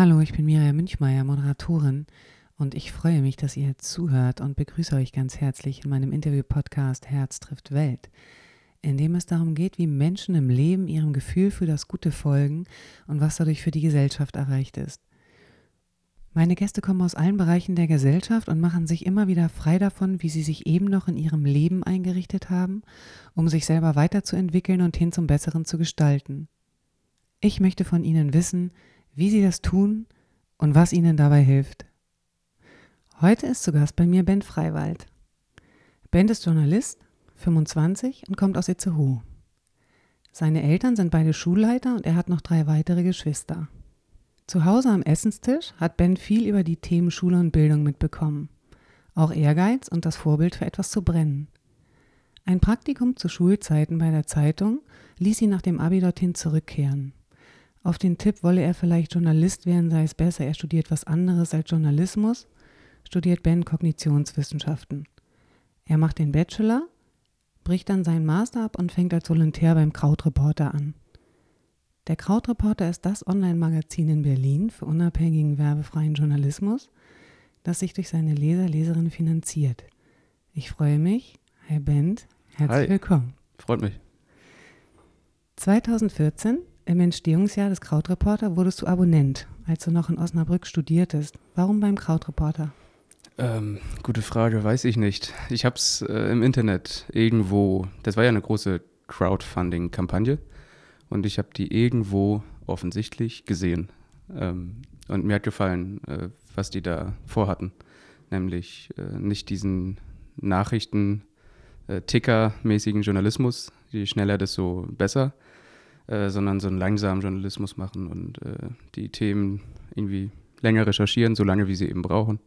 Hallo, ich bin Miriam Münchmeier, Moderatorin und ich freue mich, dass ihr zuhört und begrüße euch ganz herzlich in meinem Interview-Podcast Herz trifft Welt, in dem es darum geht, wie Menschen im Leben ihrem Gefühl für das Gute folgen und was dadurch für die Gesellschaft erreicht ist. Meine Gäste kommen aus allen Bereichen der Gesellschaft und machen sich immer wieder frei davon, wie sie sich eben noch in ihrem Leben eingerichtet haben, um sich selber weiterzuentwickeln und hin zum Besseren zu gestalten. Ich möchte von ihnen wissen, wie sie das tun und was ihnen dabei hilft. Heute ist zu Gast bei mir Ben Freiwald. Ben ist Journalist, 25 und kommt aus Itzehoe. Seine Eltern sind beide Schulleiter und er hat noch drei weitere Geschwister. Zu Hause am Essenstisch hat Ben viel über die Themen Schule und Bildung mitbekommen. Auch Ehrgeiz und das Vorbild für etwas zu brennen. Ein Praktikum zu Schulzeiten bei der Zeitung ließ ihn nach dem Abi dorthin zurückkehren. Auf den Tipp, wolle er vielleicht Journalist werden, sei es besser, er studiert was anderes als Journalismus, studiert Ben Kognitionswissenschaften. Er macht den Bachelor, bricht dann seinen Master ab und fängt als Volontär beim Krautreporter an. Der Krautreporter ist das Online-Magazin in Berlin für unabhängigen werbefreien Journalismus, das sich durch seine Leser, Leserinnen finanziert. Ich freue mich. Herr Bent, herzlich Hi. willkommen. Freut mich. 2014 im Entstehungsjahr des Krautreporter wurdest du Abonnent, als du noch in Osnabrück studiertest. Warum beim Krautreporter? Ähm, gute Frage, weiß ich nicht. Ich habe es äh, im Internet irgendwo, das war ja eine große Crowdfunding-Kampagne und ich habe die irgendwo offensichtlich gesehen. Ähm, und mir hat gefallen, äh, was die da vorhatten. Nämlich äh, nicht diesen Nachrichten-Ticker-mäßigen Journalismus, je schneller, desto besser, äh, sondern so einen langsamen Journalismus machen und äh, die Themen irgendwie länger recherchieren, so lange wie sie eben brauchen.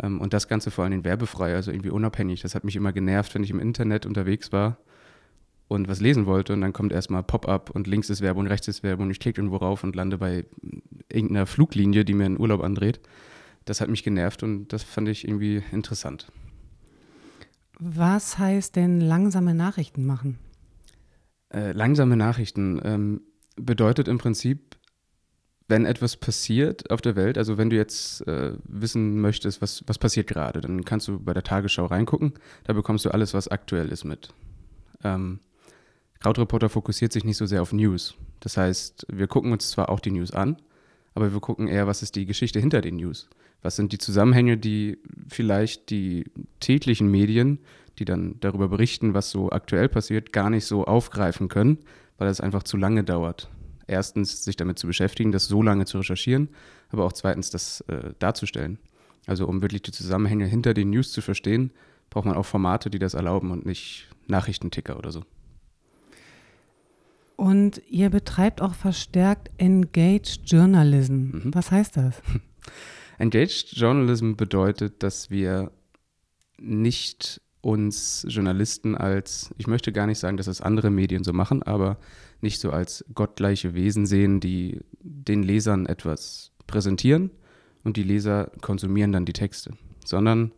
Ähm, und das Ganze vor allem werbefrei, also irgendwie unabhängig. Das hat mich immer genervt, wenn ich im Internet unterwegs war und was lesen wollte und dann kommt erstmal Pop-up und links ist Werbung, rechts ist Werbung und ich klicke irgendwo rauf und lande bei irgendeiner Fluglinie, die mir einen Urlaub andreht. Das hat mich genervt und das fand ich irgendwie interessant. Was heißt denn langsame Nachrichten machen? Äh, langsame Nachrichten ähm, bedeutet im Prinzip, wenn etwas passiert auf der Welt, also wenn du jetzt äh, wissen möchtest, was, was passiert gerade, dann kannst du bei der Tagesschau reingucken, da bekommst du alles, was aktuell ist mit. Ähm, Krautreporter fokussiert sich nicht so sehr auf News. Das heißt, wir gucken uns zwar auch die News an, aber wir gucken eher, was ist die Geschichte hinter den News. Was sind die Zusammenhänge, die vielleicht die täglichen Medien, die dann darüber berichten, was so aktuell passiert, gar nicht so aufgreifen können, weil es einfach zu lange dauert. Erstens, sich damit zu beschäftigen, das so lange zu recherchieren, aber auch zweitens, das äh, darzustellen. Also um wirklich die Zusammenhänge hinter den News zu verstehen, braucht man auch Formate, die das erlauben und nicht Nachrichtenticker oder so. Und ihr betreibt auch verstärkt Engaged Journalism. Mhm. Was heißt das? Engaged Journalism bedeutet, dass wir nicht uns Journalisten als, ich möchte gar nicht sagen, dass es andere Medien so machen, aber nicht so als gottgleiche Wesen sehen, die den Lesern etwas präsentieren und die Leser konsumieren dann die Texte, sondern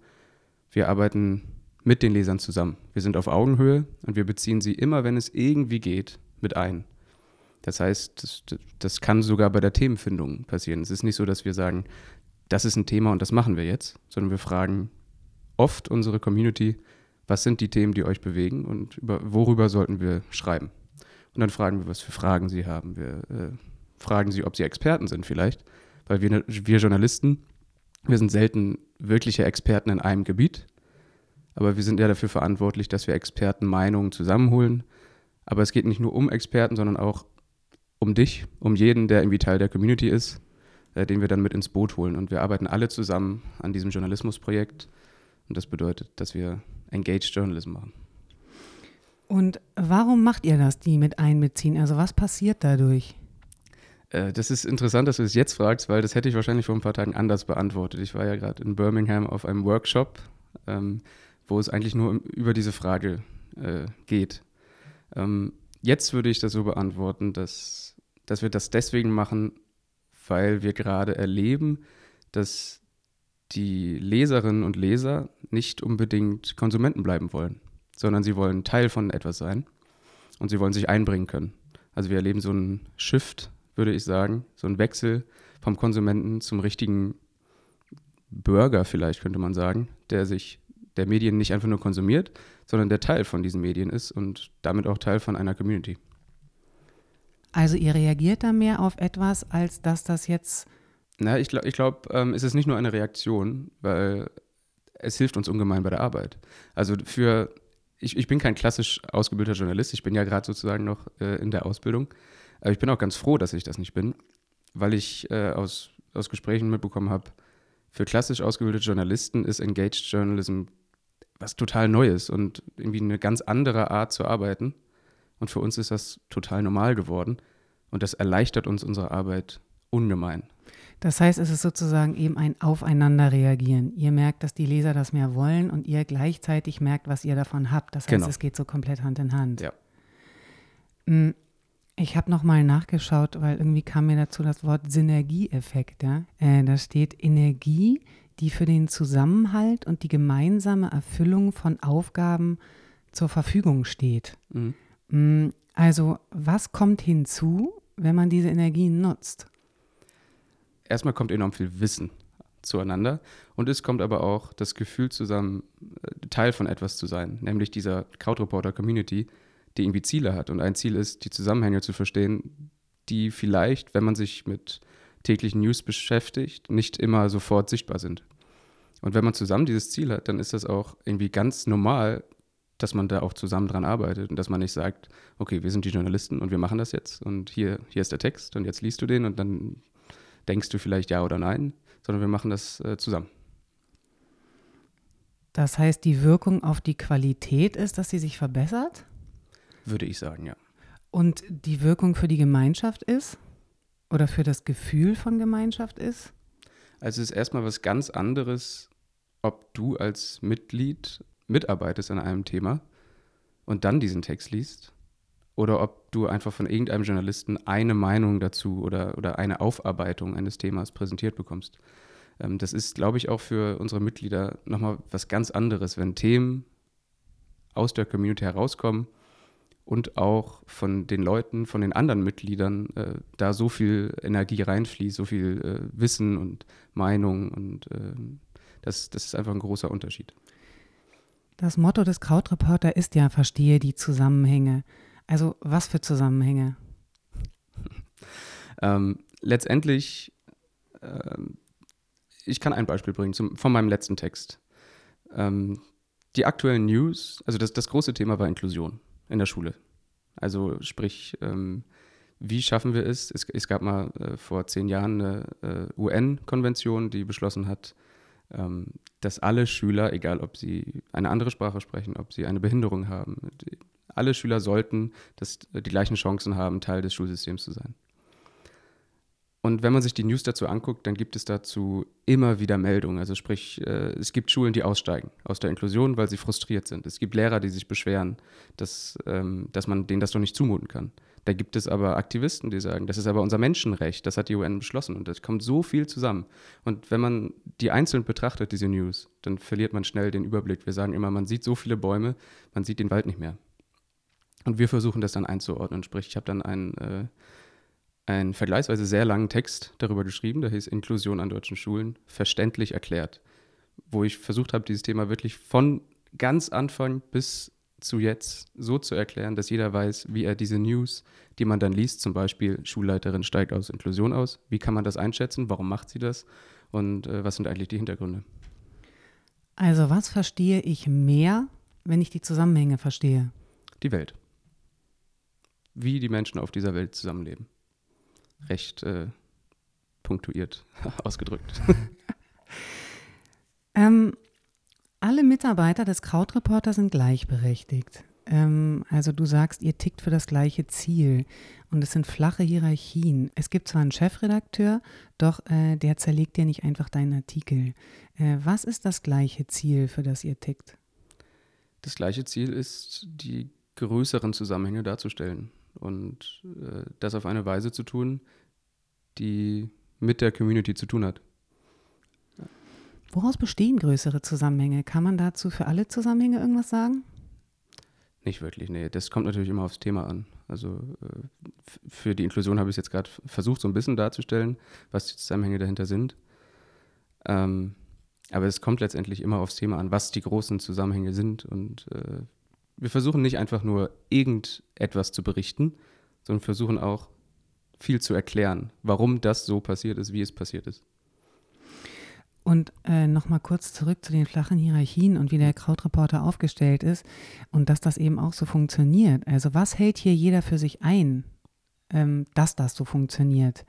wir arbeiten mit den Lesern zusammen. Wir sind auf Augenhöhe und wir beziehen sie immer, wenn es irgendwie geht, mit ein. Das heißt, das, das kann sogar bei der Themenfindung passieren. Es ist nicht so, dass wir sagen, das ist ein Thema und das machen wir jetzt, sondern wir fragen oft unsere Community, was sind die Themen, die euch bewegen und über, worüber sollten wir schreiben. Und dann fragen wir, was für Fragen sie haben. Wir äh, fragen sie, ob sie Experten sind vielleicht, weil wir, wir Journalisten, wir sind selten wirkliche Experten in einem Gebiet, aber wir sind ja dafür verantwortlich, dass wir Expertenmeinungen zusammenholen. Aber es geht nicht nur um Experten, sondern auch um dich, um jeden, der irgendwie Teil der Community ist, äh, den wir dann mit ins Boot holen. Und wir arbeiten alle zusammen an diesem Journalismusprojekt. Und das bedeutet, dass wir Engaged Journalism machen. Und warum macht ihr das, die mit einbeziehen? Also was passiert dadurch? Äh, das ist interessant, dass du es das jetzt fragst, weil das hätte ich wahrscheinlich vor ein paar Tagen anders beantwortet. Ich war ja gerade in Birmingham auf einem Workshop, ähm, wo es eigentlich nur über diese Frage äh, geht. Ähm, jetzt würde ich das so beantworten, dass, dass wir das deswegen machen, weil wir gerade erleben, dass die Leserinnen und Leser nicht unbedingt Konsumenten bleiben wollen, sondern sie wollen Teil von etwas sein und sie wollen sich einbringen können. Also wir erleben so einen Shift, würde ich sagen, so einen Wechsel vom Konsumenten zum richtigen Bürger vielleicht, könnte man sagen, der sich der Medien nicht einfach nur konsumiert, sondern der Teil von diesen Medien ist und damit auch Teil von einer Community. Also ihr reagiert da mehr auf etwas, als dass das jetzt. Na, ich glaube, ich glaub, ähm, es ist nicht nur eine Reaktion, weil es hilft uns ungemein bei der Arbeit. Also für, ich, ich bin kein klassisch ausgebildeter Journalist, ich bin ja gerade sozusagen noch äh, in der Ausbildung, aber ich bin auch ganz froh, dass ich das nicht bin, weil ich äh, aus, aus Gesprächen mitbekommen habe, für klassisch ausgebildete Journalisten ist Engaged Journalism was total Neues und irgendwie eine ganz andere Art zu arbeiten. Und für uns ist das total normal geworden. Und das erleichtert uns unsere Arbeit ungemein. Das heißt, es ist sozusagen eben ein Aufeinanderreagieren. Ihr merkt, dass die Leser das mehr wollen und ihr gleichzeitig merkt, was ihr davon habt. Das heißt, genau. es geht so komplett Hand in Hand. Ja. Hm, ich habe nochmal nachgeschaut, weil irgendwie kam mir dazu das Wort Synergieeffekt. Ja? Äh, da steht Energie, die für den Zusammenhalt und die gemeinsame Erfüllung von Aufgaben zur Verfügung steht. Mhm. Hm, also was kommt hinzu, wenn man diese Energien nutzt? Erstmal kommt enorm viel Wissen zueinander und es kommt aber auch das Gefühl zusammen, äh, Teil von etwas zu sein, nämlich dieser Crowdreporter-Community, die irgendwie Ziele hat. Und ein Ziel ist, die Zusammenhänge zu verstehen, die vielleicht, wenn man sich mit täglichen News beschäftigt, nicht immer sofort sichtbar sind. Und wenn man zusammen dieses Ziel hat, dann ist das auch irgendwie ganz normal, dass man da auch zusammen dran arbeitet und dass man nicht sagt, okay, wir sind die Journalisten und wir machen das jetzt und hier, hier ist der Text und jetzt liest du den und dann denkst du vielleicht ja oder nein, sondern wir machen das äh, zusammen. Das heißt, die Wirkung auf die Qualität ist, dass sie sich verbessert? Würde ich sagen, ja. Und die Wirkung für die Gemeinschaft ist? Oder für das Gefühl von Gemeinschaft ist? Also es ist erstmal was ganz anderes, ob du als Mitglied mitarbeitest an einem Thema und dann diesen Text liest oder ob du einfach von irgendeinem Journalisten eine Meinung dazu oder, oder eine Aufarbeitung eines Themas präsentiert bekommst. Ähm, das ist, glaube ich, auch für unsere Mitglieder nochmal was ganz anderes, wenn Themen aus der Community herauskommen und auch von den Leuten, von den anderen Mitgliedern äh, da so viel Energie reinfließt, so viel äh, Wissen und Meinung und äh, das, das ist einfach ein großer Unterschied. Das Motto des Krautreporter ist ja, verstehe die Zusammenhänge. Also was für Zusammenhänge? ähm, letztendlich, ähm, ich kann ein Beispiel bringen zum, von meinem letzten Text. Ähm, die aktuellen News, also das, das große Thema war Inklusion in der Schule. Also sprich, ähm, wie schaffen wir es? Es, es gab mal äh, vor zehn Jahren eine äh, UN-Konvention, die beschlossen hat, ähm, dass alle Schüler, egal ob sie eine andere Sprache sprechen, ob sie eine Behinderung haben, alle Schüler sollten das, die gleichen Chancen haben, Teil des Schulsystems zu sein. Und wenn man sich die News dazu anguckt, dann gibt es dazu immer wieder Meldungen. Also sprich, äh, es gibt Schulen, die aussteigen aus der Inklusion, weil sie frustriert sind. Es gibt Lehrer, die sich beschweren, dass, ähm, dass man denen das doch nicht zumuten kann. Da gibt es aber Aktivisten, die sagen, das ist aber unser Menschenrecht, das hat die UN beschlossen. Und das kommt so viel zusammen. Und wenn man die einzeln betrachtet, diese News, dann verliert man schnell den Überblick. Wir sagen immer, man sieht so viele Bäume, man sieht den Wald nicht mehr. Und wir versuchen das dann einzuordnen. Sprich, ich habe dann einen äh, einen vergleichsweise sehr langen Text darüber geschrieben, der hieß Inklusion an deutschen Schulen, verständlich erklärt, wo ich versucht habe, dieses Thema wirklich von ganz Anfang bis zu jetzt so zu erklären, dass jeder weiß, wie er diese News, die man dann liest, zum Beispiel Schulleiterin steigt aus Inklusion aus, wie kann man das einschätzen, warum macht sie das und äh, was sind eigentlich die Hintergründe. Also was verstehe ich mehr, wenn ich die Zusammenhänge verstehe? Die Welt. Wie die Menschen auf dieser Welt zusammenleben recht äh, punktuiert ausgedrückt. ähm, alle Mitarbeiter des Krautreporter sind gleichberechtigt. Ähm, also du sagst, ihr tickt für das gleiche Ziel und es sind flache Hierarchien. Es gibt zwar einen Chefredakteur, doch äh, der zerlegt dir nicht einfach deinen Artikel. Äh, was ist das gleiche Ziel, für das ihr tickt? Das gleiche Ziel ist, die größeren Zusammenhänge darzustellen und äh, das auf eine Weise zu tun, die mit der Community zu tun hat. Woraus bestehen größere Zusammenhänge? Kann man dazu für alle Zusammenhänge irgendwas sagen? Nicht wirklich, nee. Das kommt natürlich immer aufs Thema an. Also äh, für die Inklusion habe ich es jetzt gerade versucht, so ein bisschen darzustellen, was die Zusammenhänge dahinter sind. Ähm, aber es kommt letztendlich immer aufs Thema an, was die großen Zusammenhänge sind. Und äh, wir versuchen nicht einfach nur irgendetwas zu berichten, sondern versuchen auch viel zu erklären, warum das so passiert ist, wie es passiert ist. Und äh, nochmal kurz zurück zu den flachen Hierarchien und wie der Krautreporter aufgestellt ist und dass das eben auch so funktioniert. Also was hält hier jeder für sich ein, ähm, dass das so funktioniert?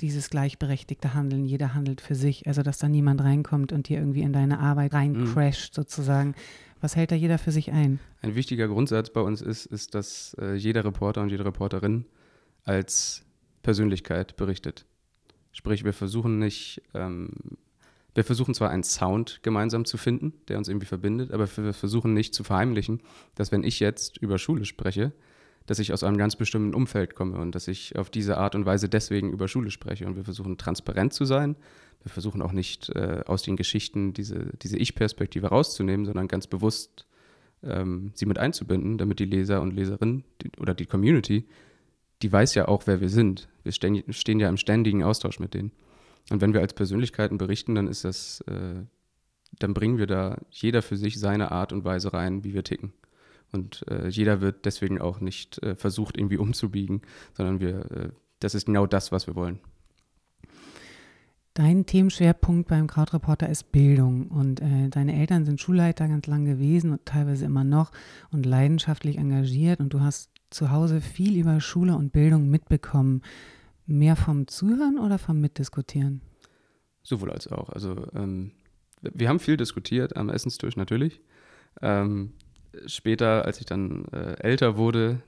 Dieses gleichberechtigte Handeln, jeder handelt für sich, also dass da niemand reinkommt und dir irgendwie in deine Arbeit reincrasht mhm. sozusagen. Was hält da jeder für sich ein? Ein wichtiger Grundsatz bei uns ist, ist, dass äh, jeder Reporter und jede Reporterin als Persönlichkeit berichtet. Sprich, wir versuchen nicht ähm, wir versuchen zwar einen Sound gemeinsam zu finden, der uns irgendwie verbindet, aber wir versuchen nicht zu verheimlichen, dass wenn ich jetzt über Schule spreche, dass ich aus einem ganz bestimmten Umfeld komme und dass ich auf diese Art und Weise deswegen über Schule spreche. Und wir versuchen transparent zu sein. Wir versuchen auch nicht äh, aus den Geschichten diese, diese Ich-Perspektive rauszunehmen, sondern ganz bewusst ähm, sie mit einzubinden, damit die Leser und Leserinnen oder die Community, die weiß ja auch, wer wir sind. Wir stehen, stehen ja im ständigen Austausch mit denen. Und wenn wir als Persönlichkeiten berichten, dann ist das, äh, dann bringen wir da jeder für sich seine Art und Weise rein, wie wir ticken. Und äh, jeder wird deswegen auch nicht äh, versucht, irgendwie umzubiegen, sondern wir, äh, das ist genau das, was wir wollen. Dein Themenschwerpunkt beim Krautreporter ist Bildung und äh, deine Eltern sind Schulleiter ganz lang gewesen und teilweise immer noch und leidenschaftlich engagiert und du hast zu Hause viel über Schule und Bildung mitbekommen. Mehr vom Zuhören oder vom Mitdiskutieren? Sowohl als auch. Also ähm, wir haben viel diskutiert am Essenstisch natürlich. Ähm, später, als ich dann äh, älter wurde,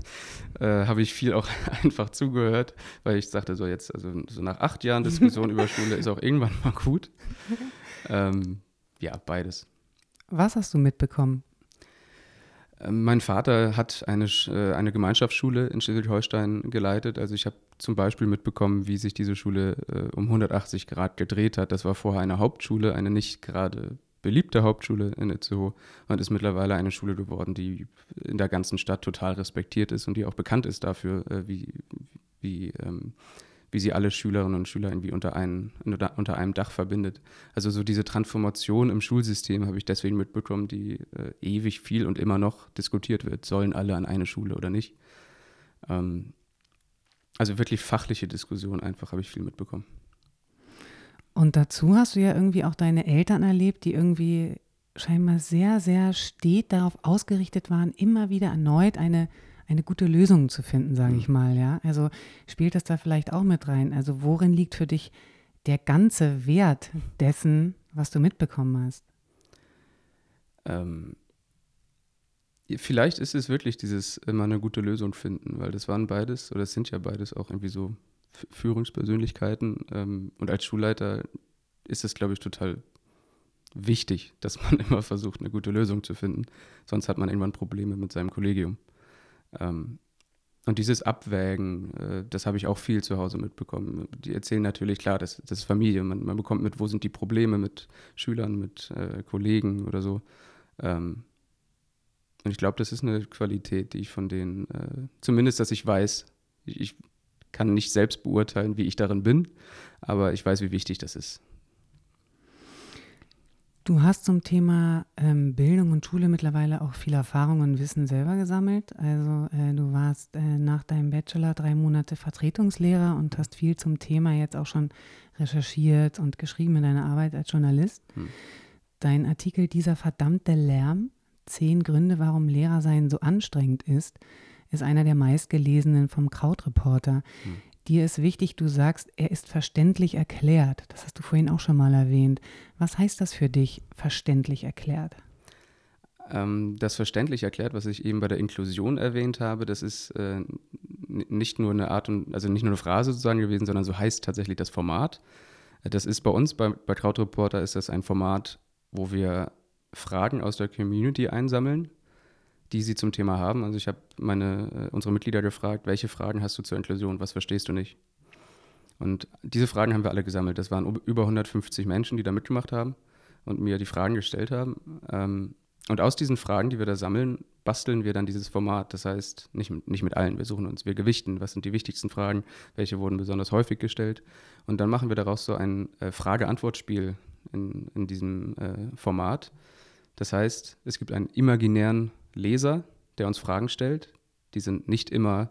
äh, habe ich viel auch einfach zugehört, weil ich sagte, so jetzt, also so nach acht Jahren Diskussion über Schule ist auch irgendwann mal gut. Ähm, ja, beides. Was hast du mitbekommen? Ähm, mein Vater hat eine, äh, eine Gemeinschaftsschule in Schleswig-Holstein geleitet. Also ich habe zum Beispiel mitbekommen, wie sich diese Schule äh, um 180 Grad gedreht hat. Das war vorher eine Hauptschule, eine nicht gerade beliebte Hauptschule in Itzehoe und ist mittlerweile eine Schule geworden, die in der ganzen Stadt total respektiert ist und die auch bekannt ist dafür, äh, wie, wie ähm, wie sie alle Schülerinnen und Schüler irgendwie unter, ein, unter, unter einem Dach verbindet. Also so diese Transformation im Schulsystem habe ich deswegen mitbekommen, die äh, ewig viel und immer noch diskutiert wird. Sollen alle an eine Schule oder nicht? Ähm, also wirklich fachliche Diskussion einfach habe ich viel mitbekommen. Und dazu hast du ja irgendwie auch deine Eltern erlebt, die irgendwie scheinbar sehr, sehr steht darauf ausgerichtet waren, immer wieder erneut eine eine gute Lösung zu finden, sage ich mhm. mal, ja. Also spielt das da vielleicht auch mit rein? Also worin liegt für dich der ganze Wert dessen, was du mitbekommen hast? Ähm, vielleicht ist es wirklich dieses immer eine gute Lösung finden, weil das waren beides, oder es sind ja beides auch irgendwie so Führungspersönlichkeiten. Ähm, und als Schulleiter ist es, glaube ich, total wichtig, dass man immer versucht, eine gute Lösung zu finden. Sonst hat man irgendwann Probleme mit seinem Kollegium. Ähm, und dieses Abwägen, äh, das habe ich auch viel zu Hause mitbekommen. Die erzählen natürlich, klar, das, das ist Familie. Man, man, bekommt mit, wo sind die Probleme mit Schülern, mit äh, Kollegen oder so. Ähm, und ich glaube, das ist eine Qualität, die ich von denen, äh, zumindest, dass ich weiß, ich, kann nicht selbst beurteilen, wie ich darin bin, aber ich weiß, wie wichtig das ist. Du hast zum Thema ähm, Bildung und Schule mittlerweile auch viel Erfahrung und Wissen selber gesammelt. Also äh, du warst äh, nach deinem Bachelor drei Monate Vertretungslehrer und hast viel zum Thema jetzt auch schon recherchiert und geschrieben in deiner Arbeit als Journalist. Hm. Dein Artikel Dieser verdammte Lärm, zehn Gründe, warum Lehrer sein so anstrengend ist, ist einer der meistgelesenen vom Krautreporter. Hm. Dir ist wichtig, du sagst, er ist verständlich erklärt. Das hast du vorhin auch schon mal erwähnt. Was heißt das für dich, verständlich erklärt? Ähm, das verständlich erklärt, was ich eben bei der Inklusion erwähnt habe, das ist äh, nicht nur eine Art und, also nicht nur eine Phrase sozusagen gewesen, sondern so heißt tatsächlich das Format. Das ist bei uns, bei, bei Krautreporter ist das ein Format, wo wir Fragen aus der Community einsammeln die sie zum Thema haben. Also ich habe meine, äh, unsere Mitglieder gefragt, welche Fragen hast du zur Inklusion, was verstehst du nicht? Und diese Fragen haben wir alle gesammelt. Das waren über 150 Menschen, die da mitgemacht haben und mir die Fragen gestellt haben. Ähm, und aus diesen Fragen, die wir da sammeln, basteln wir dann dieses Format. Das heißt, nicht, nicht mit allen, wir suchen uns, wir gewichten, was sind die wichtigsten Fragen, welche wurden besonders häufig gestellt. Und dann machen wir daraus so ein äh, Frage-Antwort-Spiel in, in diesem äh, Format. Das heißt, es gibt einen imaginären Leser, der uns Fragen stellt. Die sind nicht immer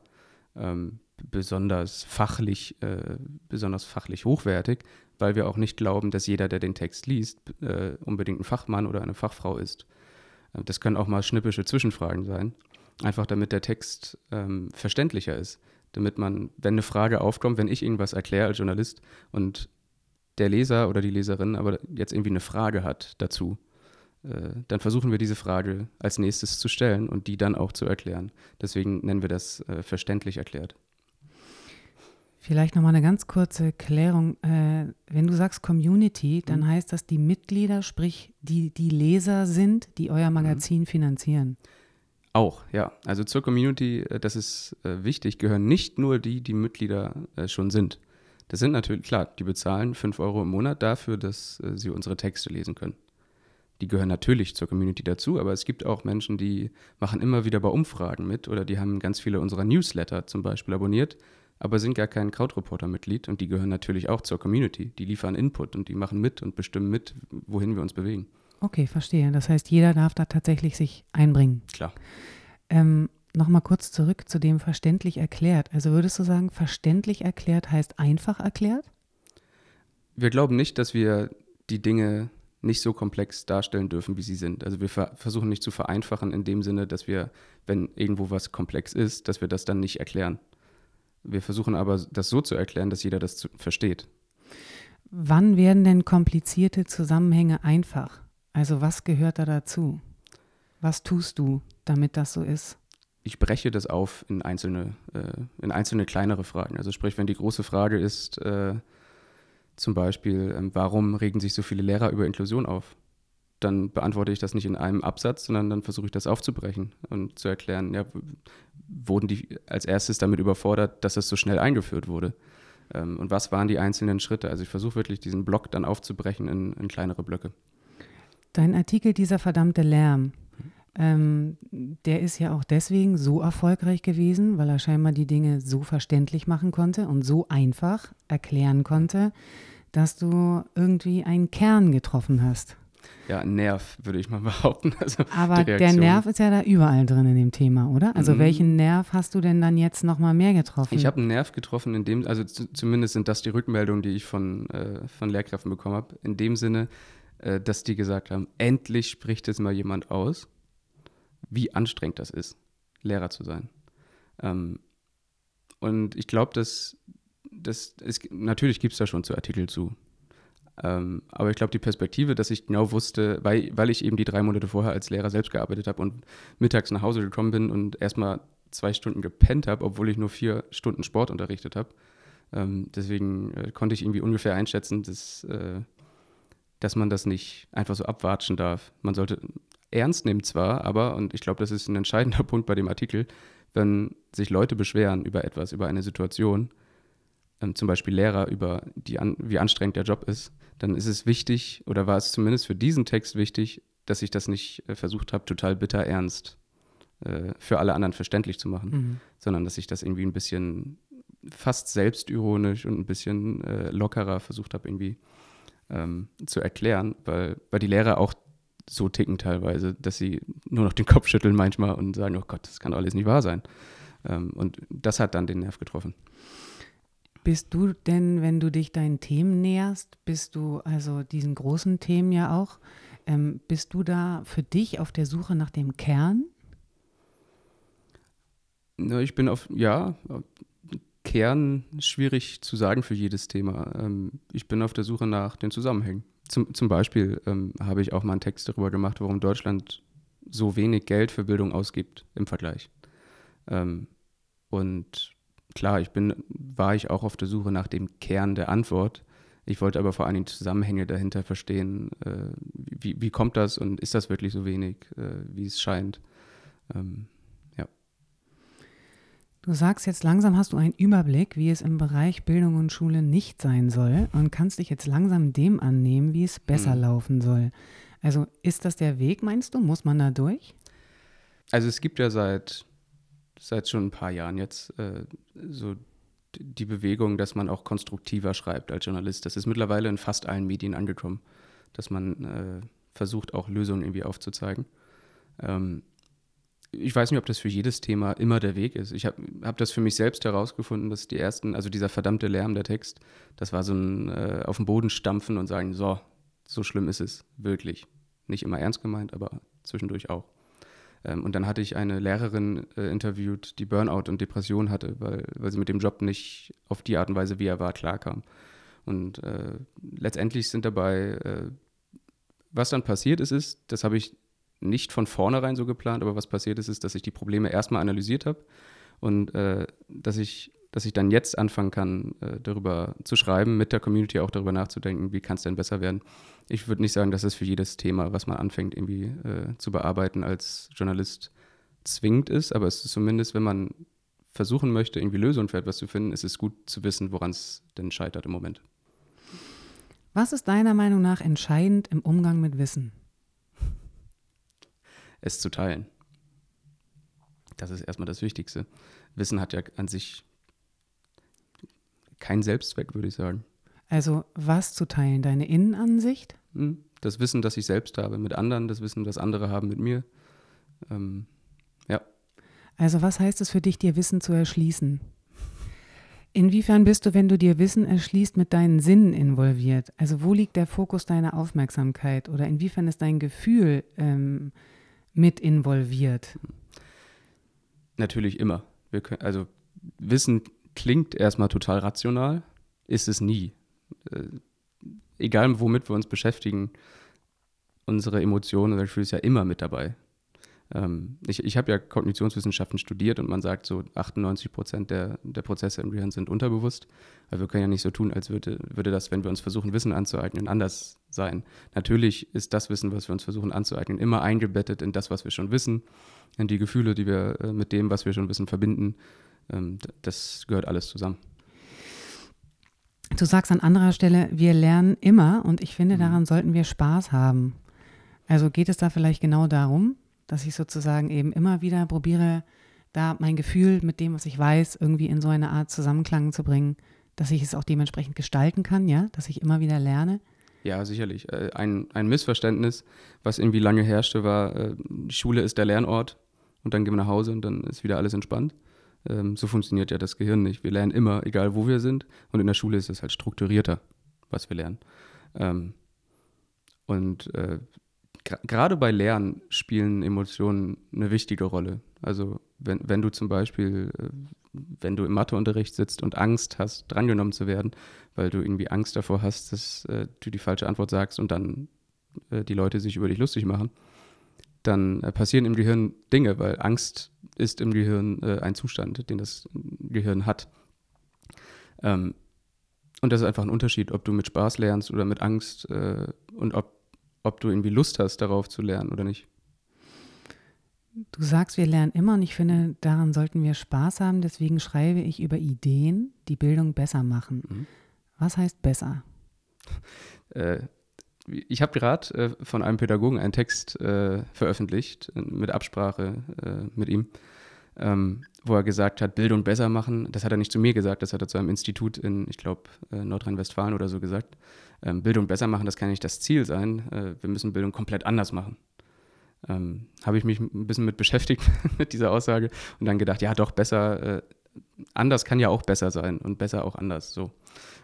ähm, besonders fachlich, äh, besonders fachlich hochwertig, weil wir auch nicht glauben, dass jeder, der den Text liest, äh, unbedingt ein Fachmann oder eine Fachfrau ist. Äh, das können auch mal schnippische Zwischenfragen sein, einfach damit der Text ähm, verständlicher ist. Damit man, wenn eine Frage aufkommt, wenn ich irgendwas erkläre als Journalist und der Leser oder die Leserin aber jetzt irgendwie eine Frage hat dazu, dann versuchen wir diese Frage als nächstes zu stellen und die dann auch zu erklären. Deswegen nennen wir das äh, verständlich erklärt. Vielleicht nochmal eine ganz kurze Klärung. Äh, wenn du sagst Community, dann mhm. heißt das die Mitglieder, sprich die, die Leser sind, die euer mhm. Magazin mhm. finanzieren. Auch, ja. Also zur Community, äh, das ist äh, wichtig, gehören nicht nur die, die Mitglieder äh, schon sind. Das sind natürlich, klar, die bezahlen 5 Euro im Monat dafür, dass äh, sie unsere Texte lesen können. Die gehören natürlich zur Community dazu, aber es gibt auch Menschen, die machen immer wieder bei Umfragen mit oder die haben ganz viele unserer Newsletter zum Beispiel abonniert aber sind gar kein Krautreporter-Mitglied und die gehören natürlich auch zur Community. Die liefern Input und die machen mit und bestimmen mit, wohin wir uns bewegen. Okay, verstehe. Das heißt, jeder darf da tatsächlich sich einbringen. Klar. Ähm, Nochmal kurz zurück zu dem verständlich erklärt. Also würdest du sagen, verständlich erklärt heißt einfach erklärt? Wir glauben nicht, dass wir die Dinge nicht so komplex darstellen dürfen, wie sie sind. Also wir ver versuchen nicht zu vereinfachen in dem Sinne, dass wir, wenn irgendwo was komplex ist, dass wir das dann nicht erklären. Wir versuchen aber, das so zu erklären, dass jeder das versteht. Wann werden denn komplizierte Zusammenhänge einfach? Also was gehört da dazu? Was tust du, damit das so ist? Ich breche das auf in einzelne, äh, in einzelne kleinere Fragen. Also sprich, wenn die große Frage ist, äh, zum Beispiel, äh, warum regen sich so viele Lehrer über Inklusion auf? dann beantworte ich das nicht in einem Absatz, sondern dann versuche ich das aufzubrechen und zu erklären, ja, wurden die als erstes damit überfordert, dass das so schnell eingeführt wurde? Ähm, und was waren die einzelnen Schritte? Also ich versuche wirklich diesen Block dann aufzubrechen in, in kleinere Blöcke. Dein Artikel, dieser verdammte Lärm, ähm, der ist ja auch deswegen so erfolgreich gewesen, weil er scheinbar die Dinge so verständlich machen konnte und so einfach erklären konnte, dass du irgendwie einen Kern getroffen hast ja, Nerv, würde ich mal behaupten. Also Aber der Nerv ist ja da überall drin in dem Thema, oder? Also mhm. welchen Nerv hast du denn dann jetzt nochmal mehr getroffen? Ich habe einen Nerv getroffen, in dem, also zumindest sind das die Rückmeldungen, die ich von, äh, von Lehrkräften bekommen habe, in dem Sinne, äh, dass die gesagt haben, endlich spricht jetzt mal jemand aus, wie anstrengend das ist, Lehrer zu sein. Ähm, und ich glaube, dass, dass es, natürlich gibt es da schon zu Artikel zu. Ähm, aber ich glaube, die Perspektive, dass ich genau wusste, weil, weil ich eben die drei Monate vorher als Lehrer selbst gearbeitet habe und mittags nach Hause gekommen bin und erstmal zwei Stunden gepennt habe, obwohl ich nur vier Stunden Sport unterrichtet habe. Ähm, deswegen äh, konnte ich irgendwie ungefähr einschätzen, dass, äh, dass man das nicht einfach so abwatschen darf. Man sollte ernst nehmen zwar, aber, und ich glaube, das ist ein entscheidender Punkt bei dem Artikel, wenn sich Leute beschweren über etwas, über eine Situation, ähm, zum Beispiel Lehrer über die an, wie anstrengend der Job ist, dann ist es wichtig, oder war es zumindest für diesen Text wichtig, dass ich das nicht äh, versucht habe, total bitter ernst äh, für alle anderen verständlich zu machen, mhm. sondern dass ich das irgendwie ein bisschen fast selbstironisch und ein bisschen äh, lockerer versucht habe, irgendwie ähm, zu erklären, weil, weil die Lehrer auch so ticken teilweise, dass sie nur noch den Kopf schütteln manchmal und sagen, oh Gott, das kann alles nicht wahr sein. Ähm, und das hat dann den Nerv getroffen. Bist du denn, wenn du dich deinen Themen näherst, bist du also diesen großen Themen ja auch, ähm, bist du da für dich auf der Suche nach dem Kern? Na, ich bin auf, ja, Kern schwierig zu sagen für jedes Thema. Ähm, ich bin auf der Suche nach den Zusammenhängen. Zum, zum Beispiel ähm, habe ich auch mal einen Text darüber gemacht, warum Deutschland so wenig Geld für Bildung ausgibt im Vergleich. Ähm, und klar, ich bin, war ich auch auf der Suche nach dem Kern der Antwort. Ich wollte aber vor allem die Zusammenhänge dahinter verstehen. Äh, wie, wie kommt das und ist das wirklich so wenig, äh, wie es scheint? Ähm. Du sagst jetzt langsam hast du einen Überblick, wie es im Bereich Bildung und Schule nicht sein soll und kannst dich jetzt langsam dem annehmen, wie es besser mhm. laufen soll. Also ist das der Weg, meinst du? Muss man da durch? Also es gibt ja seit, seit schon ein paar Jahren jetzt äh, so die Bewegung, dass man auch konstruktiver schreibt als Journalist. Das ist mittlerweile in fast allen Medien angekommen, dass man äh, versucht, auch Lösungen irgendwie aufzuzeigen. Ähm, ich weiß nicht, ob das für jedes Thema immer der Weg ist. Ich habe hab das für mich selbst herausgefunden, dass die ersten, also dieser verdammte Lärm der Text, das war so ein äh, auf den Boden stampfen und sagen, so, so schlimm ist es wirklich. Nicht immer ernst gemeint, aber zwischendurch auch. Ähm, und dann hatte ich eine Lehrerin äh, interviewt, die Burnout und Depression hatte, weil, weil sie mit dem Job nicht auf die Art und Weise, wie er war, klarkam. Und äh, letztendlich sind dabei, äh, was dann passiert ist, ist, das habe ich nicht von vornherein so geplant, aber was passiert ist, ist, dass ich die Probleme erstmal analysiert habe und äh, dass ich dass ich dann jetzt anfangen kann, äh, darüber zu schreiben, mit der Community auch darüber nachzudenken, wie kann es denn besser werden. Ich würde nicht sagen, dass es für jedes Thema, was man anfängt, irgendwie äh, zu bearbeiten, als Journalist zwingend ist, aber es ist zumindest, wenn man versuchen möchte, irgendwie Lösungen für etwas zu finden, ist es gut zu wissen, woran es denn scheitert im Moment. Was ist deiner Meinung nach entscheidend im Umgang mit Wissen? Es zu teilen. Das ist erstmal das Wichtigste. Wissen hat ja an sich kein Selbstzweck, würde ich sagen. Also was zu teilen? Deine Innenansicht? Hm, das Wissen, das ich selbst habe mit anderen, das Wissen, das andere haben mit mir. Ähm, ja. Also was heißt es für dich, dir Wissen zu erschließen? Inwiefern bist du, wenn du dir Wissen erschließt, mit deinen Sinnen involviert? Also wo liegt der Fokus deiner Aufmerksamkeit oder inwiefern ist dein Gefühl ähm, mit involviert? Natürlich immer. Können, also Wissen klingt erstmal total rational, ist es nie. Äh, egal womit wir uns beschäftigen, unsere Emotionen oder Gefühle ist ja immer mit dabei. Ähm, ich ich habe ja Kognitionswissenschaften studiert und man sagt so 98 Prozent der, der Prozesse im Gehirn sind unterbewusst. Aber wir können ja nicht so tun, als würde, würde das, wenn wir uns versuchen, Wissen anzueignen, anders sein. Natürlich ist das Wissen, was wir uns versuchen anzueignen, immer eingebettet in das, was wir schon wissen, in die Gefühle, die wir äh, mit dem, was wir schon wissen, verbinden ähm, das gehört alles zusammen. Du sagst an anderer Stelle, wir lernen immer und ich finde, mhm. daran sollten wir Spaß haben. Also geht es da vielleicht genau darum, dass ich sozusagen eben immer wieder probiere, da mein Gefühl mit dem, was ich weiß, irgendwie in so eine Art Zusammenklang zu bringen, dass ich es auch dementsprechend gestalten kann, ja, dass ich immer wieder lerne. Ja, sicherlich. Äh, ein, ein Missverständnis, was irgendwie lange herrschte, war, äh, Schule ist der Lernort und dann gehen wir nach Hause und dann ist wieder alles entspannt. Ähm, so funktioniert ja das Gehirn nicht. Wir lernen immer, egal wo wir sind. Und in der Schule ist es halt strukturierter, was wir lernen. Ähm, und äh, gerade bei Lernen spielen Emotionen eine wichtige Rolle. Also wenn, wenn du zum Beispiel, äh, wenn du im Matheunterricht sitzt und Angst hast, drangenommen zu werden, weil du irgendwie Angst davor hast, dass äh, du die falsche Antwort sagst und dann äh, die Leute sich über dich lustig machen, dann äh, passieren im Gehirn Dinge, weil Angst ist im Gehirn äh, ein Zustand, den das Gehirn hat. Ähm, und das ist einfach ein Unterschied, ob du mit Spaß lernst oder mit Angst äh, und ob, ob du irgendwie Lust hast, darauf zu lernen oder nicht. Du sagst, wir lernen immer und ich finde, daran sollten wir Spaß haben. Deswegen schreibe ich über Ideen, die Bildung besser machen. Mhm. Was heißt besser? Äh, ich habe gerade äh, von einem Pädagogen einen Text äh, veröffentlicht, äh, mit Absprache äh, mit ihm, ähm, wo er gesagt hat, Bildung besser machen. Das hat er nicht zu mir gesagt, das hat er zu einem Institut in, ich glaube, äh, Nordrhein-Westfalen oder so gesagt. Ähm, Bildung besser machen, das kann nicht das Ziel sein. Äh, wir müssen Bildung komplett anders machen. Ähm, habe ich mich ein bisschen mit beschäftigt, mit dieser Aussage und dann gedacht, ja doch, besser, anders kann ja auch besser sein und besser auch anders. So.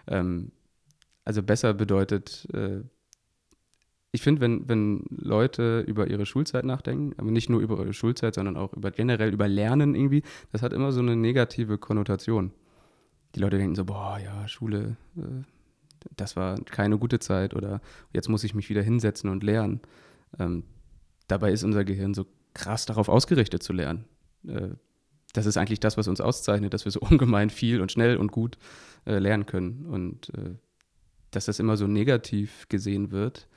Ähm, also besser bedeutet ich finde, wenn, wenn Leute über ihre Schulzeit nachdenken, aber nicht nur über ihre Schulzeit, sondern auch über generell über Lernen irgendwie, das hat immer so eine negative Konnotation. Die Leute denken so, boah, ja, Schule, äh, das war keine gute Zeit oder jetzt muss ich mich wieder hinsetzen und lernen. Ähm, dabei ist unser Gehirn so krass darauf ausgerichtet zu lernen. Äh, das ist eigentlich das, was uns auszeichnet, dass wir so ungemein viel und schnell und gut äh, lernen können. Und äh, dass das immer so negativ gesehen wird,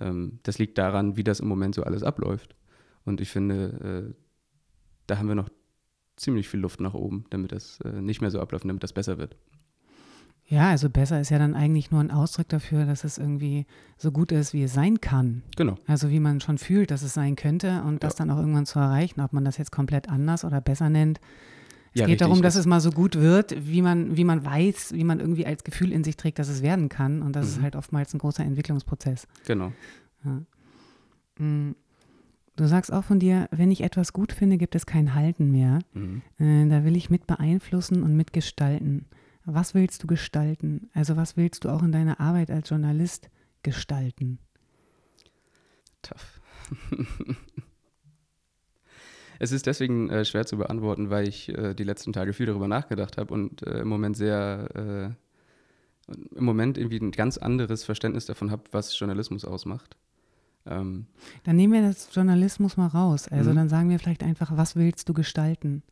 ähm, das liegt daran, wie das im Moment so alles abläuft. Und ich finde, äh, da haben wir noch ziemlich viel Luft nach oben, damit das äh, nicht mehr so abläuft, damit das besser wird. Ja, also besser ist ja dann eigentlich nur ein Ausdruck dafür, dass es irgendwie so gut ist, wie es sein kann. Genau. Also wie man schon fühlt, dass es sein könnte und das dann auch irgendwann zu erreichen, ob man das jetzt komplett anders oder besser nennt. Es Ja, geht richtig. darum, dass Es- mal so gut wird, wie man, wie man weiß, wie man irgendwie als Gefühl in sich trägt, dass es werden kann. Und das ist Mhm. halt oftmals ein großer Entwicklungsprozess. Genau. Mm. Du sagst auch von dir, wenn ich etwas gut finde, gibt es kein Halten mehr. Mhm. Äh, da will ich mit beeinflussen und mitgestalten. Was willst du gestalten? Also was willst du auch in deiner Arbeit als Journalist gestalten? Tough. es ist deswegen äh, schwer zu beantworten, weil ich äh, die letzten Tage viel darüber nachgedacht habe und äh, im Moment sehr, äh, im Moment irgendwie ein ganz anderes Verständnis davon habe, was Journalismus ausmacht. Ähm, Dann nehmen wir das Journalismus mal raus. Also Mhm. dann sagen wir vielleicht einfach, was willst du gestalten?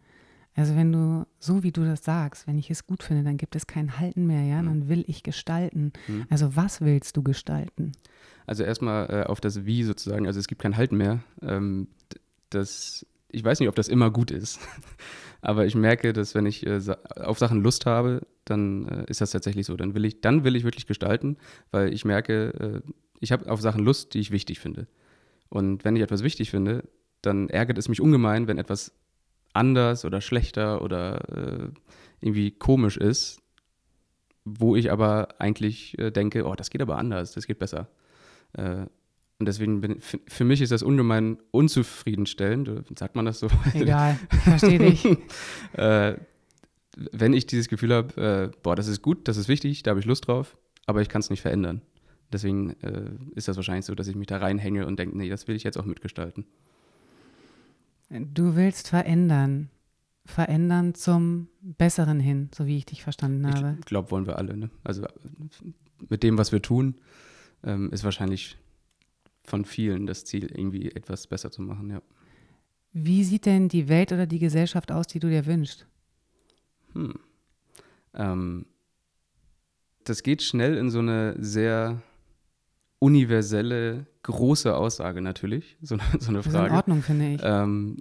Also wenn du, so wie du das sagst, wenn ich es gut finde, dann gibt es kein Halten mehr, ja, dann will ich gestalten. Mhm. Also was willst du gestalten? Also erstmal äh, auf das Wie sozusagen, also es gibt kein Halten mehr. Ähm, das, ich weiß nicht, ob das immer gut ist, aber ich merke, dass wenn ich äh, auf Sachen Lust habe, dann äh, ist das tatsächlich so. Dann will ich, dann will ich wirklich gestalten, weil ich merke, äh, ich habe auf Sachen Lust, die ich wichtig finde. Und wenn ich etwas wichtig finde, dann ärgert es mich ungemein, wenn etwas anders oder schlechter oder äh, irgendwie komisch ist, wo ich aber eigentlich äh, denke, oh, das geht aber anders, das geht besser. Äh, und deswegen bin für, für mich ist das ungemein unzufriedenstellend, sagt man das so? Egal, verstehe dich. äh, wenn ich dieses Gefühl habe, äh, boah, das ist gut, das ist wichtig, da habe ich Lust drauf, aber ich kann es nicht verändern. Deswegen äh, ist das wahrscheinlich so, dass ich mich da reinhänge und denke, nee, das will ich jetzt auch mitgestalten. Du willst verändern. Verändern zum Besseren hin, so wie ich dich verstanden habe. Ich glaube, wollen wir alle. Ne? Also mit dem, was wir tun, ähm, ist wahrscheinlich von vielen das Ziel, irgendwie etwas besser zu machen, ja. Wie sieht denn die Welt oder die Gesellschaft aus, die du dir wünschst? Hm. Ähm, das geht schnell in so eine sehr universelle, große Aussage natürlich, so, eine- so eine Das ist in Frage. Ordnung, finde ich. Ähm,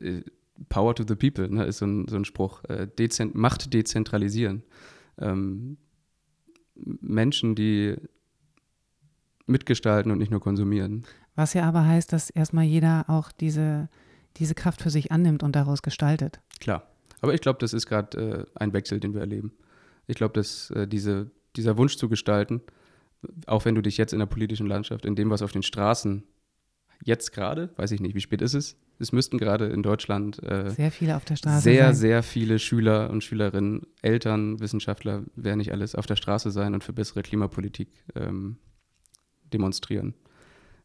äh, Power to the people ne, ist so ein, so ein Spruch. Äh, dezent Macht dezentralisieren. Ähm, Menschen, die mitgestalten und nicht nur konsumieren. Was ja aber heißt, dass erstmal jeder auch diese, diese Kraft für sich annimmt und daraus gestaltet. Klar. Aber ich glaube, das ist gerade äh, ein Wechsel, den wir erleben. Ich glaube, dass äh, diese, dieser Wunsch zu gestalten, auch wenn du dich jetzt in der politischen Landschaft, in dem, was auf den Straßen jetzt gerade, weiß ich nicht, wie spät ist es? Es müssten gerade in Deutschland äh, Sehr viele auf der Straße. sehr, sein. sehr viele Schüler und Schülerinnen, Eltern, Wissenschaftler, wer nicht alles, auf der Straße sein und für bessere Klimapolitik ähm, demonstrieren.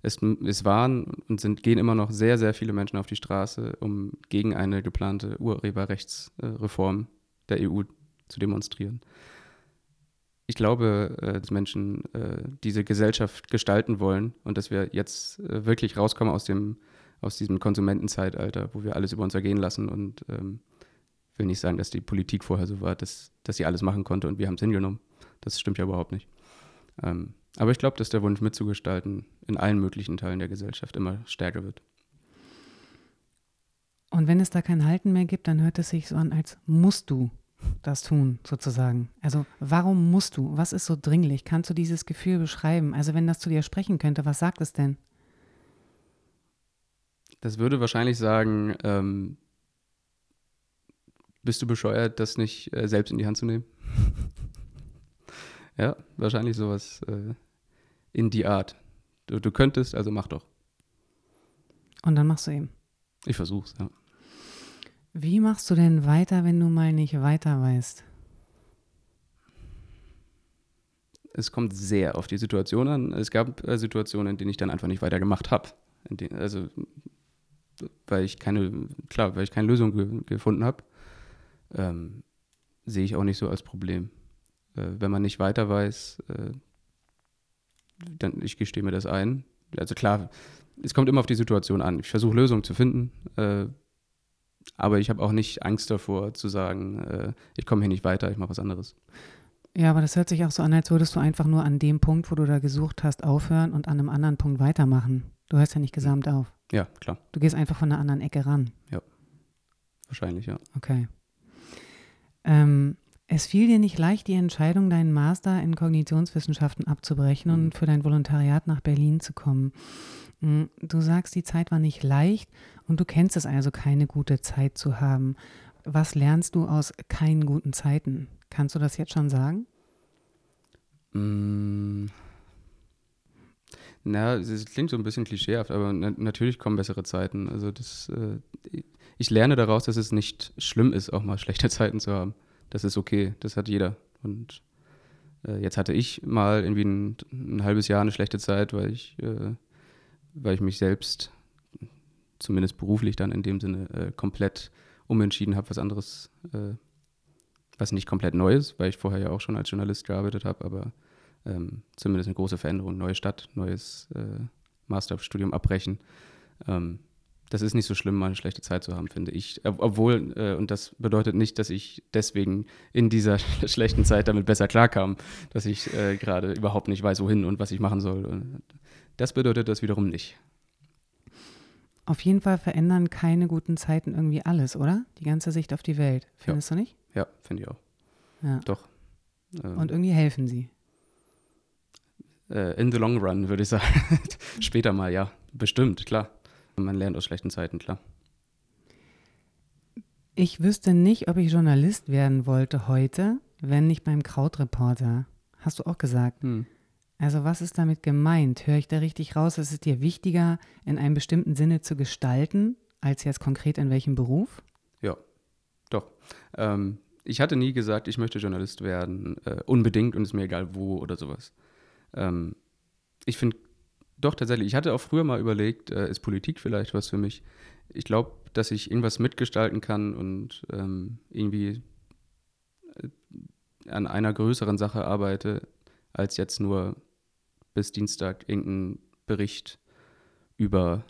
Es, es waren und sind, gehen immer noch sehr, sehr viele Menschen auf die Straße, um gegen eine geplante Urheberrechtsreform der EU zu demonstrieren. Ich glaube, äh, dass Menschen äh, diese Gesellschaft gestalten wollen und dass wir jetzt äh, wirklich rauskommen aus dem aus diesem Konsumentenzeitalter, wo wir alles über uns ergehen lassen und ähm, will nicht sagen, dass die Politik vorher so war, dass, dass sie alles machen konnte und wir haben es hingenommen. Das stimmt ja überhaupt nicht. Ähm, aber ich glaube, dass der Wunsch mitzugestalten in allen möglichen Teilen der Gesellschaft immer stärker wird. Und wenn es da kein Halten mehr gibt, dann hört es sich so an, als musst du das tun, sozusagen. Also warum musst du? Was ist so dringlich? Kannst du dieses Gefühl beschreiben? Also wenn das zu dir sprechen könnte, was sagt es denn? Das würde wahrscheinlich sagen, ähm, bist du bescheuert, das nicht äh, selbst in die Hand zu nehmen? ja, wahrscheinlich sowas äh, in die Art. Du, du könntest, also mach doch. Und dann machst du eben. Ich versuch's, ja. Wie machst du denn weiter, wenn du mal nicht weiter weißt? Es kommt sehr auf die Situation an. Es gab äh, Situationen, in denen ich dann einfach nicht weitergemacht habe. Also, weil ich keine, klar, weil ich keine Lösung ge gefunden habe, ähm, sehe ich auch nicht so als Problem. Äh, wenn man nicht weiter weiß, äh, dann ich gestehe mir das ein. Also klar, es kommt immer auf die Situation an. Ich versuche Lösungen zu finden, äh, aber ich habe auch nicht Angst davor zu sagen, äh, ich komme hier nicht weiter, ich mache was anderes. Ja, aber das hört sich auch so an, als würdest du einfach nur an dem Punkt, wo du da gesucht hast, aufhören und an einem anderen Punkt weitermachen. Du hörst ja nicht gesamt auf. Ja, klar, Du gehst einfach von einer anderen Ecke ran. wahrscheinlich, ja. Okay. Ähm, Es fiel dir nicht leicht, die Entscheidung, deinen Master in Kognitionswissenschaften abzubrechen und für dein Volontariat nach Berlin zu kommen. Hm, du sagst, die Zeit war nicht leicht und du kennst es also, keine gute Zeit zu haben. Was lernst du aus keinen guten Zeiten? Kannst du das jetzt schon sagen? Mm. Na, es klingt so ein bisschen klischeehaft, aber na natürlich kommen bessere Zeiten. Also das, äh, ich lerne daraus, dass es nicht schlimm ist, auch mal schlechte Zeiten zu haben. Das ist okay, das hat jeder. Und äh, jetzt hatte ich mal irgendwie ein, ein, halbes Jahr eine schlechte Zeit, weil ich, äh, weil ich mich selbst, zumindest beruflich dann in dem Sinne, äh, komplett umentschieden habe, was anderes, äh, was nicht komplett Neues, weil ich vorher ja auch schon als Journalist gearbeitet habe, aber ähm, zumindest eine große Veränderung, neue Stadt, neues äh, Masterstudium abbrechen. Ähm, das ist nicht so schlimm, mal eine schlechte Zeit zu haben, finde ich. Obwohl, äh, und das bedeutet nicht, dass ich deswegen in dieser schlechten Zeit damit besser klarkam, dass ich äh, gerade überhaupt nicht weiß, wohin und was ich machen soll. Das bedeutet das wiederum nicht. Auf jeden Fall verändern keine guten Zeiten irgendwie alles, oder? Die ganze Sicht auf die Welt. Findest ja. du nicht? Ja, finde ich auch. Ja. Doch. Ähm, und irgendwie helfen sie. Äh, in the long run, würde ich sagen. Später mal, ja. Bestimmt, klar. Man lernt aus schlechten Zeiten, klar. Ich wüsste nicht, ob ich Journalist werden wollte heute, wenn nicht beim Krautreporter. Hast du auch gesagt. Hm. Also was ist damit gemeint? Höre ich da richtig raus, ist es dir wichtiger, in einem bestimmten Sinne zu gestalten, als jetzt konkret in welchem Beruf? Ja, doch. Ähm, ich hatte nie gesagt, ich möchte Journalist werden, äh, unbedingt und ist mir egal wo oder sowas. Ähm, ich finde, doch tatsächlich, ich hatte auch früher mal überlegt, äh, ist Politik vielleicht was für mich? Ich glaube, dass ich irgendwas mitgestalten kann und ähm, irgendwie äh, an einer größeren Sache arbeite, als jetzt nur bis Dienstag irgendeinen Bericht über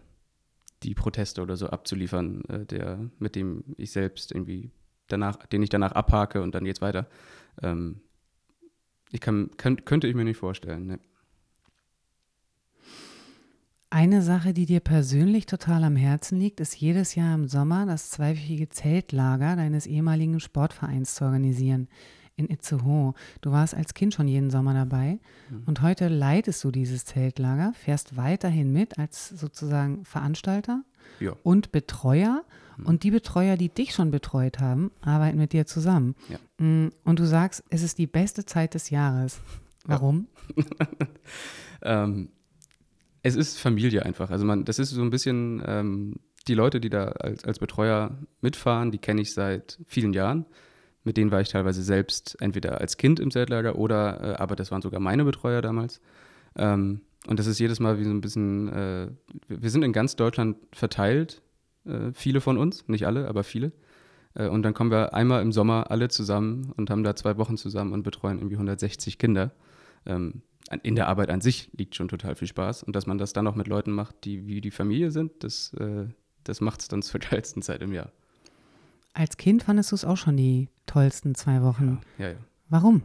die Proteste oder so abzuliefern, äh, der, mit dem ich selbst irgendwie danach, den ich danach abhake und dann geht's weiter. Ähm, ich kann, kann, könnte ich mir nicht vorstellen. Ne. Eine Sache, die dir persönlich total am Herzen liegt, ist jedes Jahr im Sommer das zweiwöchige Zeltlager deines ehemaligen Sportvereins zu organisieren in Itzehoe. Du warst als Kind schon jeden Sommer dabei mhm. und heute leitest du dieses Zeltlager, fährst weiterhin mit als sozusagen Veranstalter ja. und Betreuer. Mhm. Und die Betreuer, die dich schon betreut haben, arbeiten mit dir zusammen. Ja. Mm, und du sagst, es ist die beste Zeit des Jahres. Warum? ähm, es ist Familie einfach. Also man, das ist so ein bisschen ähm, die Leute, die da als, als Betreuer mitfahren, die kenne ich seit vielen Jahren mit denen war ich teilweise selbst entweder als Kind im Zeltlager oder, äh, aber das waren sogar meine Betreuer damals. Ähm, und das ist jedes Mal wie so ein bisschen, äh, wir sind in ganz Deutschland verteilt, äh, viele von uns, nicht alle, aber viele. Äh, und dann kommen wir einmal im Sommer alle zusammen und haben da zwei Wochen zusammen und betreuen irgendwie 160 Kinder. Ähm, in der Arbeit an sich liegt schon total viel Spaß. Und dass man das dann noch mit Leuten macht, die wie die Familie sind, das, äh, das macht es dann zur geilsten Zeit im Jahr. Als Kind fandest du es auch schon die tollsten zwei Wochen. Ja, ja. ja. Warum?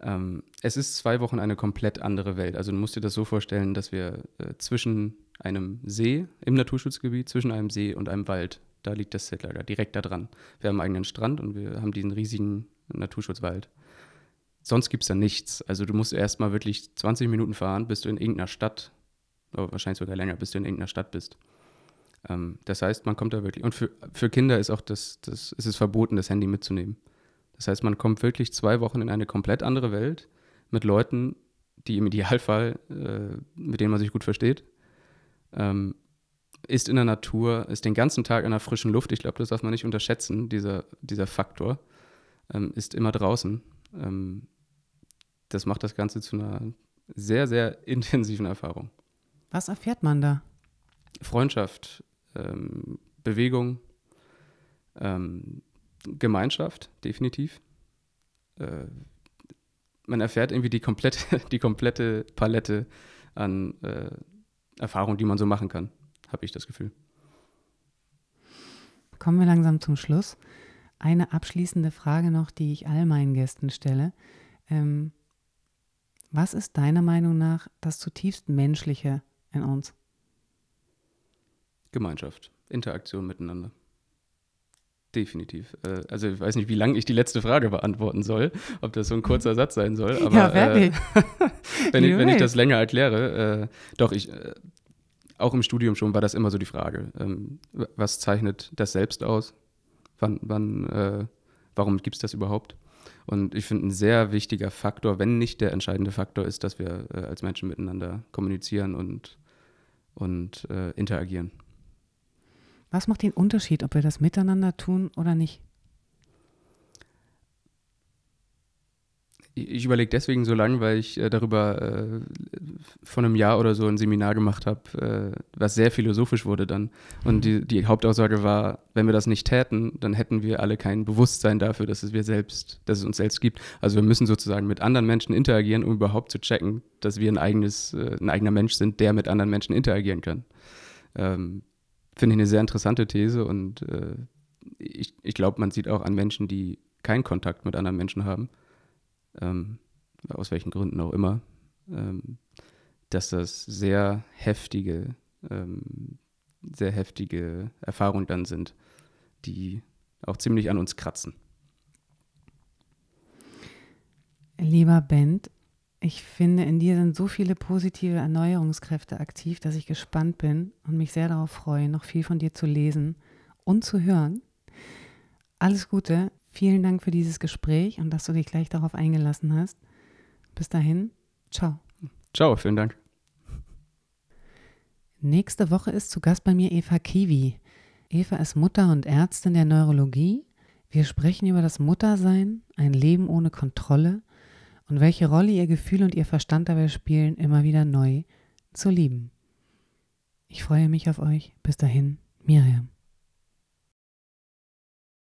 Ähm, es ist zwei Wochen eine komplett andere Welt. Also du musst dir das so vorstellen, dass wir äh, zwischen einem See im Naturschutzgebiet, zwischen einem See und einem Wald, da liegt das Zeltlager direkt da dran. Wir haben einen eigenen Strand und wir haben diesen riesigen Naturschutzwald. Sonst gibt es da nichts. Also du musst erst mal wirklich 20 Minuten fahren, bis du in irgendeiner Stadt, oder wahrscheinlich sogar länger, bis du in irgendeiner Stadt bist. Ähm, das heißt, man kommt da wirklich. Und für, für Kinder ist auch das, das ist es verboten, das Handy mitzunehmen. Das heißt, man kommt wirklich zwei Wochen in eine komplett andere Welt mit Leuten, die im Idealfall, äh, mit denen man sich gut versteht. Ähm, ist in der Natur, ist den ganzen Tag in der frischen Luft. Ich glaube, das darf man nicht unterschätzen, dieser, dieser Faktor. Ähm, ist immer draußen. Ähm, das macht das Ganze zu einer sehr, sehr intensiven Erfahrung. Was erfährt man da? Freundschaft, ähm, Bewegung, ähm, Gemeinschaft, definitiv. Äh, man erfährt irgendwie die komplette, die komplette Palette an äh, Erfahrungen, die man so machen kann, habe ich das Gefühl. Kommen wir langsam zum Schluss. Eine abschließende Frage noch, die ich all meinen Gästen stelle. Ähm, was ist deiner Meinung nach das zutiefst Menschliche in uns? Gemeinschaft, Interaktion miteinander. Definitiv. Äh, also ich weiß nicht, wie lange ich die letzte Frage beantworten soll, ob das so ein kurzer Satz sein soll. Aber, ja. Äh, wenn, ich, wenn ich das länger erkläre, äh, doch, ich, äh, auch im Studium schon war das immer so die Frage. Ähm, was zeichnet das selbst aus? Wann, wann äh, warum gibt es das überhaupt? Und ich finde, ein sehr wichtiger Faktor, wenn nicht der entscheidende Faktor, ist, dass wir äh, als Menschen miteinander kommunizieren und, und interagieren. Was macht den Unterschied, ob wir das miteinander tun oder nicht? Ich überlege deswegen so lange, weil ich äh, darüber äh, vor einem Jahr oder so ein Seminar gemacht habe, äh, was sehr philosophisch wurde dann. Und die, die, Hauptaussage war, wenn wir das nicht täten, dann hätten wir alle kein Bewusstsein dafür, dass es wir selbst, dass es uns selbst gibt. Also wir müssen sozusagen mit anderen Menschen interagieren, um überhaupt zu checken, dass wir ein eigenes, äh, ein eigener Mensch sind, der mit anderen Menschen interagieren kann. Ähm, Finde ich eine sehr interessante These und äh, ich, ich glaube, man sieht auch an Menschen, die keinen Kontakt mit anderen Menschen haben, ähm, aus welchen Gründen auch immer, ähm, dass das sehr heftige, ähm, sehr heftige Erfahrungen dann sind, die auch ziemlich an uns kratzen. Lieber Bent, ich finde, in dir sind so viele positive Erneuerungskräfte aktiv, dass ich gespannt bin und mich sehr darauf freue, noch viel von dir zu lesen und zu hören. Alles Gute, vielen Dank für dieses Gespräch und dass du dich gleich darauf eingelassen hast. Bis dahin, ciao. Ciao, vielen Dank. Nächste Woche ist zu Gast bei mir Eva Kiwi. Eva ist Mutter und Ärztin der Neurologie. Wir sprechen über das Muttersein, ein Leben ohne Kontrolle und welche Rolle ihr Gefühl und ihr Verstand dabei spielen, immer wieder neu zu lieben. Ich freue mich auf euch. Bis dahin, Miriam.